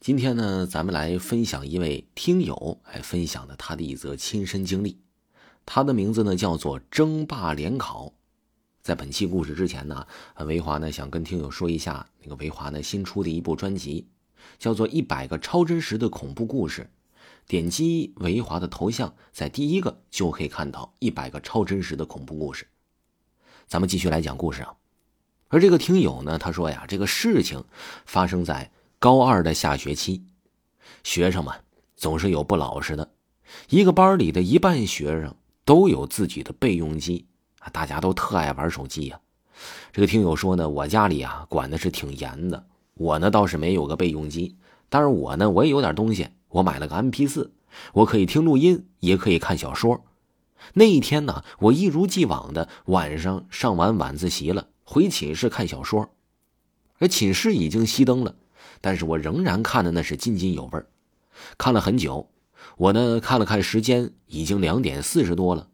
今天呢，咱们来分享一位听友来分享的他的一则亲身经历。他的名字呢叫做争霸联考。在本期故事之前呢，维华呢想跟听友说一下，那个维华呢新出的一部专辑，叫做《一百个超真实的恐怖故事》。点击维华的头像，在第一个就可以看到一百个超真实的恐怖故事。咱们继续来讲故事啊。而这个听友呢，他说呀，这个事情发生在。高二的下学期，学生们总是有不老实的。一个班里的一半学生都有自己的备用机啊，大家都特爱玩手机呀。这个听友说呢，我家里啊管的是挺严的，我呢倒是没有个备用机，但是我呢我也有点东西，我买了个 M P 四，我可以听录音，也可以看小说。那一天呢，我一如既往的晚上上完晚自习了，回寝室看小说，而寝室已经熄灯了。但是我仍然看的那是津津有味儿看了很久。我呢看了看时间，已经两点四十多了，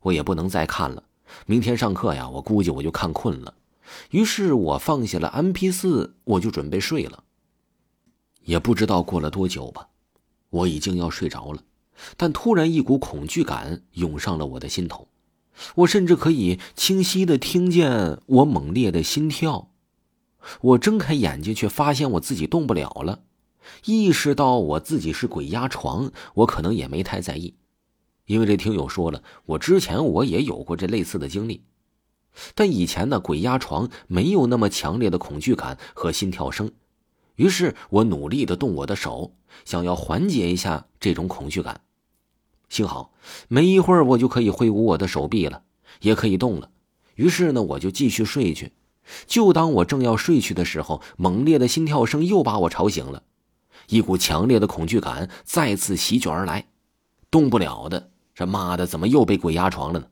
我也不能再看了。明天上课呀，我估计我就看困了。于是我放下了 M P 四，我就准备睡了。也不知道过了多久吧，我已经要睡着了，但突然一股恐惧感涌上了我的心头，我甚至可以清晰的听见我猛烈的心跳。我睁开眼睛，却发现我自己动不了了。意识到我自己是鬼压床，我可能也没太在意，因为这听友说了，我之前我也有过这类似的经历，但以前呢，鬼压床没有那么强烈的恐惧感和心跳声。于是我努力的动我的手，想要缓解一下这种恐惧感。幸好没一会儿，我就可以挥舞我的手臂了，也可以动了。于是呢，我就继续睡去。就当我正要睡去的时候，猛烈的心跳声又把我吵醒了，一股强烈的恐惧感再次席卷而来，动不了的，这妈的怎么又被鬼压床了呢？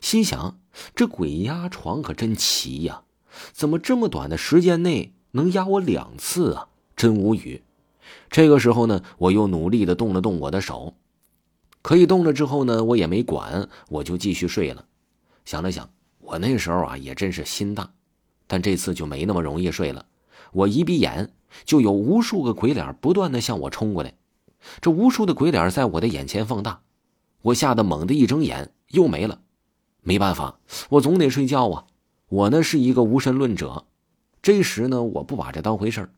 心想这鬼压床可真奇呀，怎么这么短的时间内能压我两次啊？真无语。这个时候呢，我又努力的动了动我的手，可以动了之后呢，我也没管，我就继续睡了。想了想，我那时候啊也真是心大。但这次就没那么容易睡了。我一闭眼，就有无数个鬼脸不断的向我冲过来。这无数的鬼脸在我的眼前放大，我吓得猛地一睁眼，又没了。没办法，我总得睡觉啊。我呢是一个无神论者。这时呢，我不把这当回事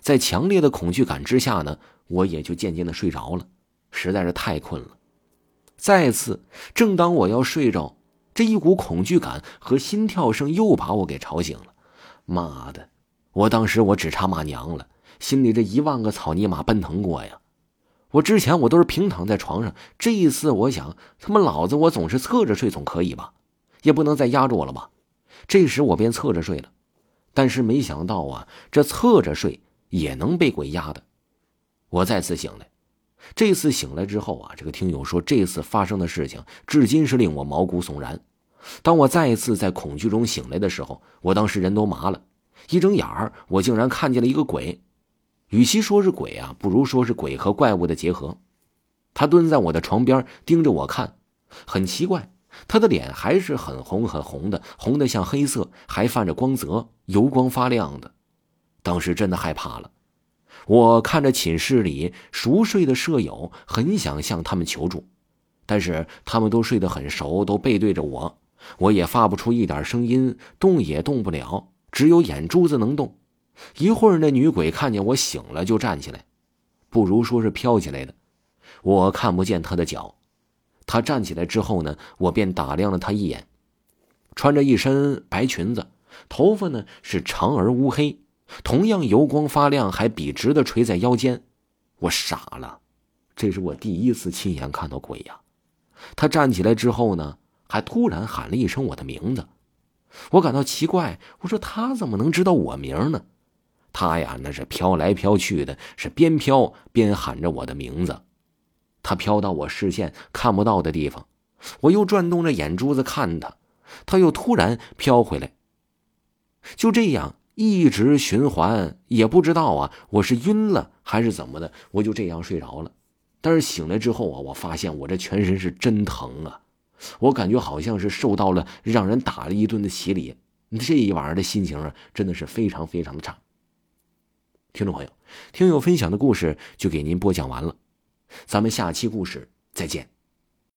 在强烈的恐惧感之下呢，我也就渐渐的睡着了。实在是太困了。再次，正当我要睡着。这一股恐惧感和心跳声又把我给吵醒了，妈的！我当时我只差骂娘了，心里这一万个草泥马奔腾过呀！我之前我都是平躺在床上，这一次我想，他妈老子我总是侧着睡总可以吧？也不能再压着我了吧？这时我便侧着睡了，但是没想到啊，这侧着睡也能被鬼压的。我再次醒来。这次醒来之后啊，这个听友说，这次发生的事情至今是令我毛骨悚然。当我再一次在恐惧中醒来的时候，我当时人都麻了，一睁眼儿，我竟然看见了一个鬼。与其说是鬼啊，不如说是鬼和怪物的结合。他蹲在我的床边，盯着我看。很奇怪，他的脸还是很红很红的，红的像黑色，还泛着光泽，油光发亮的。当时真的害怕了。我看着寝室里熟睡的舍友，很想向他们求助，但是他们都睡得很熟，都背对着我，我也发不出一点声音，动也动不了，只有眼珠子能动。一会儿，那女鬼看见我醒了，就站起来，不如说是飘起来的，我看不见她的脚。她站起来之后呢，我便打量了她一眼，穿着一身白裙子，头发呢是长而乌黑。同样油光发亮，还笔直的垂在腰间，我傻了，这是我第一次亲眼看到鬼呀！他站起来之后呢，还突然喊了一声我的名字，我感到奇怪，我说他怎么能知道我名呢？他呀，那是飘来飘去的，是边飘边喊着我的名字。他飘到我视线看不到的地方，我又转动着眼珠子看他，他又突然飘回来，就这样。一直循环，也不知道啊，我是晕了还是怎么的，我就这样睡着了。但是醒来之后啊，我发现我这全身是真疼啊，我感觉好像是受到了让人打了一顿的洗礼。这一晚上的心情啊，真的是非常非常的差。听众朋友，听友分享的故事就给您播讲完了，咱们下期故事再见。